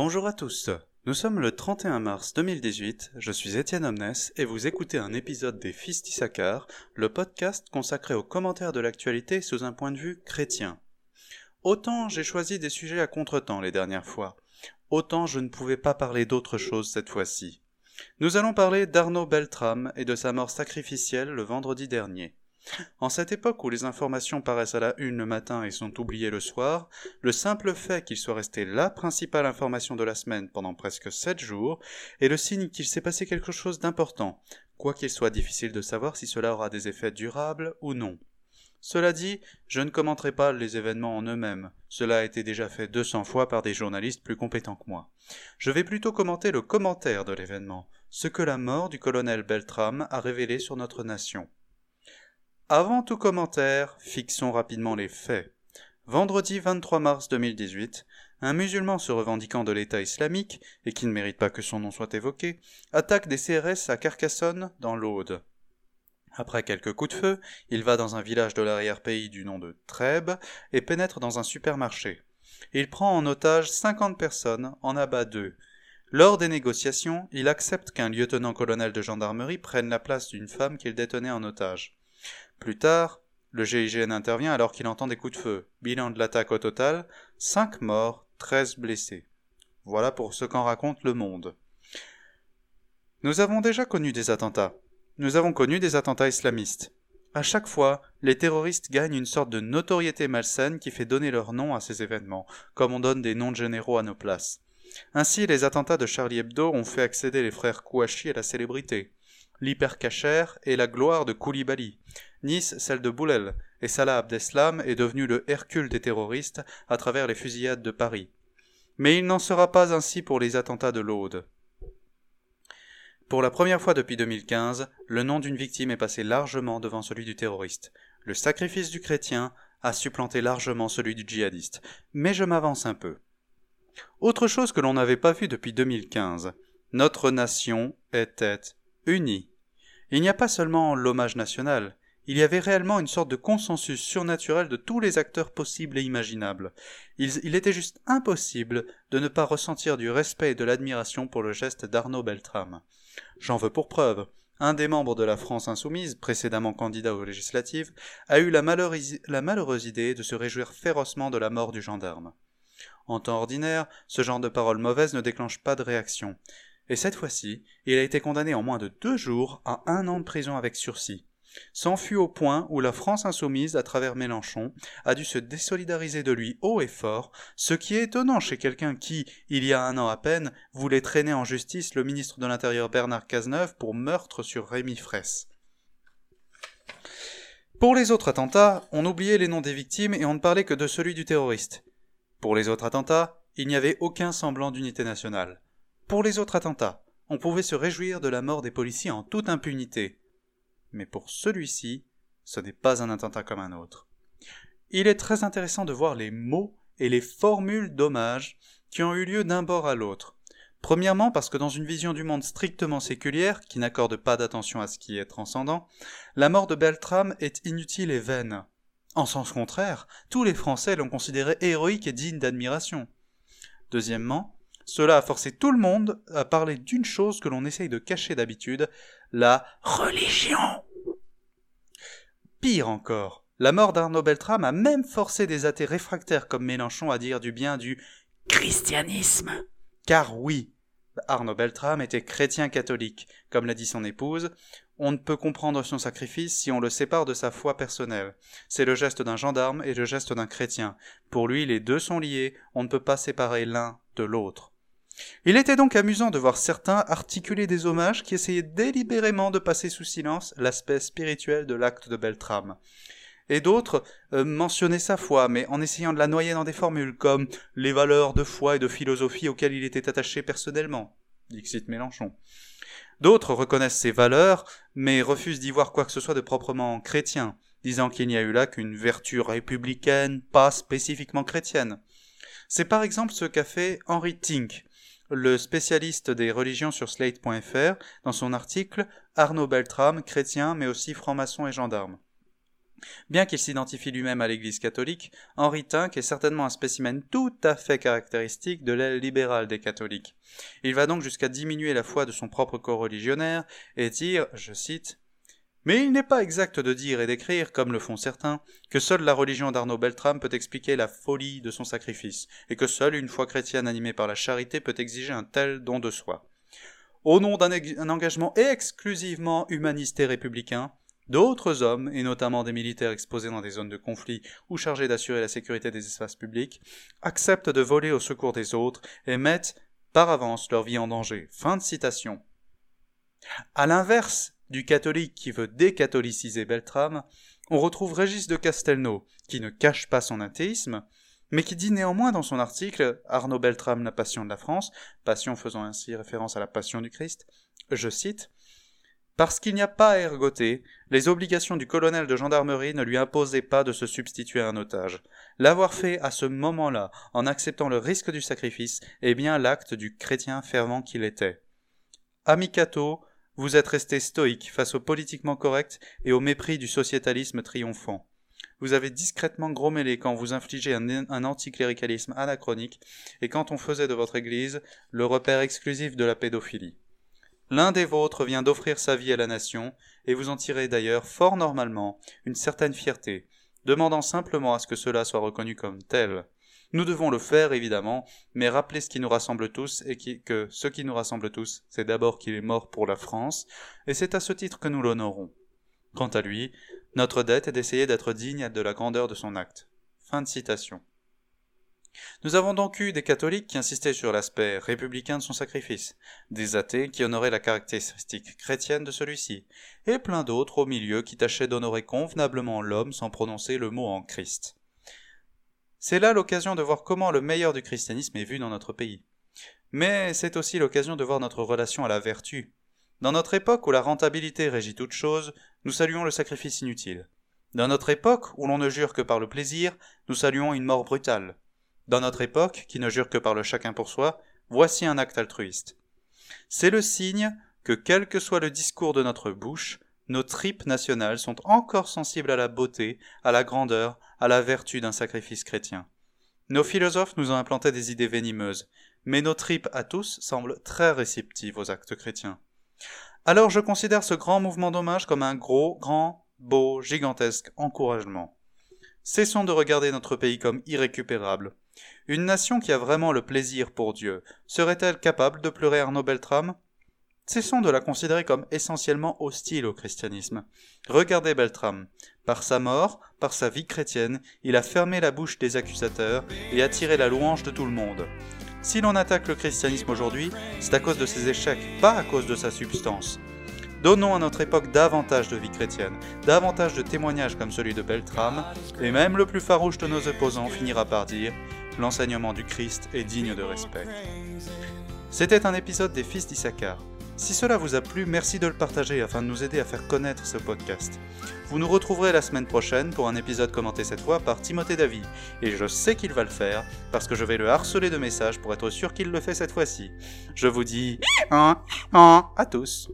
Bonjour à tous. Nous sommes le 31 mars 2018, je suis Étienne Omnes et vous écoutez un épisode des Fils le podcast consacré aux commentaires de l'actualité sous un point de vue chrétien. Autant j'ai choisi des sujets à contretemps les dernières fois, autant je ne pouvais pas parler d'autre chose cette fois-ci. Nous allons parler d'Arnaud Beltrame et de sa mort sacrificielle le vendredi dernier. En cette époque où les informations paraissent à la une le matin et sont oubliées le soir, le simple fait qu'il soit resté la principale information de la semaine pendant presque sept jours est le signe qu'il s'est passé quelque chose d'important, quoiqu'il soit difficile de savoir si cela aura des effets durables ou non. Cela dit, je ne commenterai pas les événements en eux-mêmes. Cela a été déjà fait 200 fois par des journalistes plus compétents que moi. Je vais plutôt commenter le commentaire de l'événement, ce que la mort du colonel Beltram a révélé sur notre nation. Avant tout commentaire, fixons rapidement les faits. Vendredi 23 mars 2018, un musulman se revendiquant de l'État islamique, et qui ne mérite pas que son nom soit évoqué, attaque des CRS à Carcassonne, dans l'Aude. Après quelques coups de feu, il va dans un village de l'arrière-pays du nom de Trèbes et pénètre dans un supermarché. Il prend en otage cinquante personnes, en abat deux. Lors des négociations, il accepte qu'un lieutenant-colonel de gendarmerie prenne la place d'une femme qu'il détenait en otage. Plus tard, le GIGN intervient alors qu'il entend des coups de feu. Bilan de l'attaque au total, 5 morts, 13 blessés. Voilà pour ce qu'en raconte le monde. Nous avons déjà connu des attentats. Nous avons connu des attentats islamistes. À chaque fois, les terroristes gagnent une sorte de notoriété malsaine qui fait donner leur nom à ces événements, comme on donne des noms de généraux à nos places. Ainsi, les attentats de Charlie Hebdo ont fait accéder les frères Kouachi à la célébrité. L'hypercachère est la gloire de Koulibaly. Nice, celle de Boulel, et Salah Abdeslam est devenu le Hercule des terroristes à travers les fusillades de Paris. Mais il n'en sera pas ainsi pour les attentats de l'Aude. Pour la première fois depuis 2015, le nom d'une victime est passé largement devant celui du terroriste. Le sacrifice du chrétien a supplanté largement celui du djihadiste. Mais je m'avance un peu. Autre chose que l'on n'avait pas vu depuis 2015. Notre nation était unie. Il n'y a pas seulement l'hommage national, il y avait réellement une sorte de consensus surnaturel de tous les acteurs possibles et imaginables. Il, était juste impossible de ne pas ressentir du respect et de l'admiration pour le geste d'Arnaud Beltrame. J'en veux pour preuve. Un des membres de la France insoumise, précédemment candidat aux législatives, a eu la, la malheureuse idée de se réjouir férocement de la mort du gendarme. En temps ordinaire, ce genre de paroles mauvaises ne déclenche pas de réaction. Et cette fois-ci, il a été condamné en moins de deux jours à un an de prison avec sursis. C'en fut au point où la France insoumise, à travers Mélenchon, a dû se désolidariser de lui haut et fort, ce qui est étonnant chez quelqu'un qui, il y a un an à peine, voulait traîner en justice le ministre de l'Intérieur Bernard Cazeneuve pour meurtre sur Rémi Fraisse. Pour les autres attentats, on oubliait les noms des victimes et on ne parlait que de celui du terroriste. Pour les autres attentats, il n'y avait aucun semblant d'unité nationale. Pour les autres attentats, on pouvait se réjouir de la mort des policiers en toute impunité mais pour celui-ci, ce n'est pas un attentat comme un autre. Il est très intéressant de voir les mots et les formules d'hommage qui ont eu lieu d'un bord à l'autre. Premièrement parce que dans une vision du monde strictement séculière, qui n'accorde pas d'attention à ce qui est transcendant, la mort de Beltrame est inutile et vaine. En sens contraire, tous les Français l'ont considéré héroïque et digne d'admiration. Deuxièmement, cela a forcé tout le monde à parler d'une chose que l'on essaye de cacher d'habitude, la religion. Pire encore, la mort d'Arnaud Beltrame a même forcé des athées réfractaires comme Mélenchon à dire du bien du christianisme. Car oui, Arnaud Beltrame était chrétien catholique, comme l'a dit son épouse, on ne peut comprendre son sacrifice si on le sépare de sa foi personnelle. C'est le geste d'un gendarme et le geste d'un chrétien. Pour lui, les deux sont liés, on ne peut pas séparer l'un de l'autre. Il était donc amusant de voir certains articuler des hommages qui essayaient délibérément de passer sous silence l'aspect spirituel de l'acte de Beltrame. Et d'autres euh, mentionnaient sa foi, mais en essayant de la noyer dans des formules comme les valeurs de foi et de philosophie auxquelles il était attaché personnellement. Dixit Mélenchon. D'autres reconnaissent ces valeurs, mais refusent d'y voir quoi que ce soit de proprement chrétien, disant qu'il n'y a eu là qu'une vertu républicaine, pas spécifiquement chrétienne. C'est par exemple ce qu'a fait Henry Tink, le spécialiste des religions sur Slate.fr dans son article Arnaud Beltrame, chrétien mais aussi franc-maçon et gendarme. Bien qu'il s'identifie lui-même à l'Église catholique, Henri Tinck est certainement un spécimen tout à fait caractéristique de l'aile libérale des catholiques. Il va donc jusqu'à diminuer la foi de son propre corps religionnaire et dire, je cite, mais il n'est pas exact de dire et d'écrire, comme le font certains, que seule la religion d'Arnaud Beltrame peut expliquer la folie de son sacrifice, et que seule une foi chrétienne animée par la charité peut exiger un tel don de soi. Au nom d'un engagement exclusivement humaniste et républicain, D'autres hommes, et notamment des militaires exposés dans des zones de conflit ou chargés d'assurer la sécurité des espaces publics, acceptent de voler au secours des autres et mettent par avance leur vie en danger. Fin de citation. À l'inverse du catholique qui veut décatholiciser Beltrame, on retrouve Régis de Castelnau, qui ne cache pas son athéisme, mais qui dit néanmoins dans son article Arnaud Beltrame, la passion de la France, passion faisant ainsi référence à la passion du Christ, je cite, parce qu'il n'y a pas à ergoter, les obligations du colonel de gendarmerie ne lui imposaient pas de se substituer à un otage. L'avoir fait à ce moment-là, en acceptant le risque du sacrifice, est bien l'acte du chrétien fervent qu'il était. Amicato, vous êtes resté stoïque face au politiquement correct et au mépris du sociétalisme triomphant. Vous avez discrètement grommélé quand vous infligez un, un anticléricalisme anachronique et quand on faisait de votre Église le repère exclusif de la pédophilie. L'un des vôtres vient d'offrir sa vie à la nation, et vous en tirez d'ailleurs fort normalement une certaine fierté, demandant simplement à ce que cela soit reconnu comme tel. Nous devons le faire, évidemment, mais rappeler ce qui nous rassemble tous, et que ce qui nous rassemble tous, c'est d'abord qu'il est mort pour la France, et c'est à ce titre que nous l'honorons. Quant à lui, notre dette est d'essayer d'être digne de la grandeur de son acte. Fin de citation. Nous avons donc eu des catholiques qui insistaient sur l'aspect républicain de son sacrifice, des athées qui honoraient la caractéristique chrétienne de celui-ci, et plein d'autres au milieu qui tâchaient d'honorer convenablement l'homme sans prononcer le mot en Christ. C'est là l'occasion de voir comment le meilleur du christianisme est vu dans notre pays. Mais c'est aussi l'occasion de voir notre relation à la vertu. Dans notre époque où la rentabilité régit toute chose, nous saluons le sacrifice inutile. Dans notre époque où l'on ne jure que par le plaisir, nous saluons une mort brutale. Dans notre époque, qui ne jure que par le chacun pour soi, voici un acte altruiste. C'est le signe que quel que soit le discours de notre bouche, nos tripes nationales sont encore sensibles à la beauté, à la grandeur, à la vertu d'un sacrifice chrétien. Nos philosophes nous ont implanté des idées venimeuses, mais nos tripes à tous semblent très réceptives aux actes chrétiens. Alors je considère ce grand mouvement d'hommage comme un gros, grand, beau, gigantesque encouragement. Cessons de regarder notre pays comme irrécupérable. Une nation qui a vraiment le plaisir pour Dieu, serait-elle capable de pleurer Arnaud Beltrame? Cessons de la considérer comme essentiellement hostile au christianisme. Regardez Beltrame. Par sa mort, par sa vie chrétienne, il a fermé la bouche des accusateurs et attiré la louange de tout le monde. Si l'on attaque le christianisme aujourd'hui, c'est à cause de ses échecs, pas à cause de sa substance. Donnons à notre époque davantage de vie chrétienne, davantage de témoignages comme celui de Beltrame, et même le plus farouche de nos opposants finira par dire L'enseignement du Christ est digne de respect. C'était un épisode des Fils d'Issachar. Si cela vous a plu, merci de le partager afin de nous aider à faire connaître ce podcast. Vous nous retrouverez la semaine prochaine pour un épisode commenté cette fois par Timothée Davy, et je sais qu'il va le faire parce que je vais le harceler de messages pour être sûr qu'il le fait cette fois-ci. Je vous dis à tous.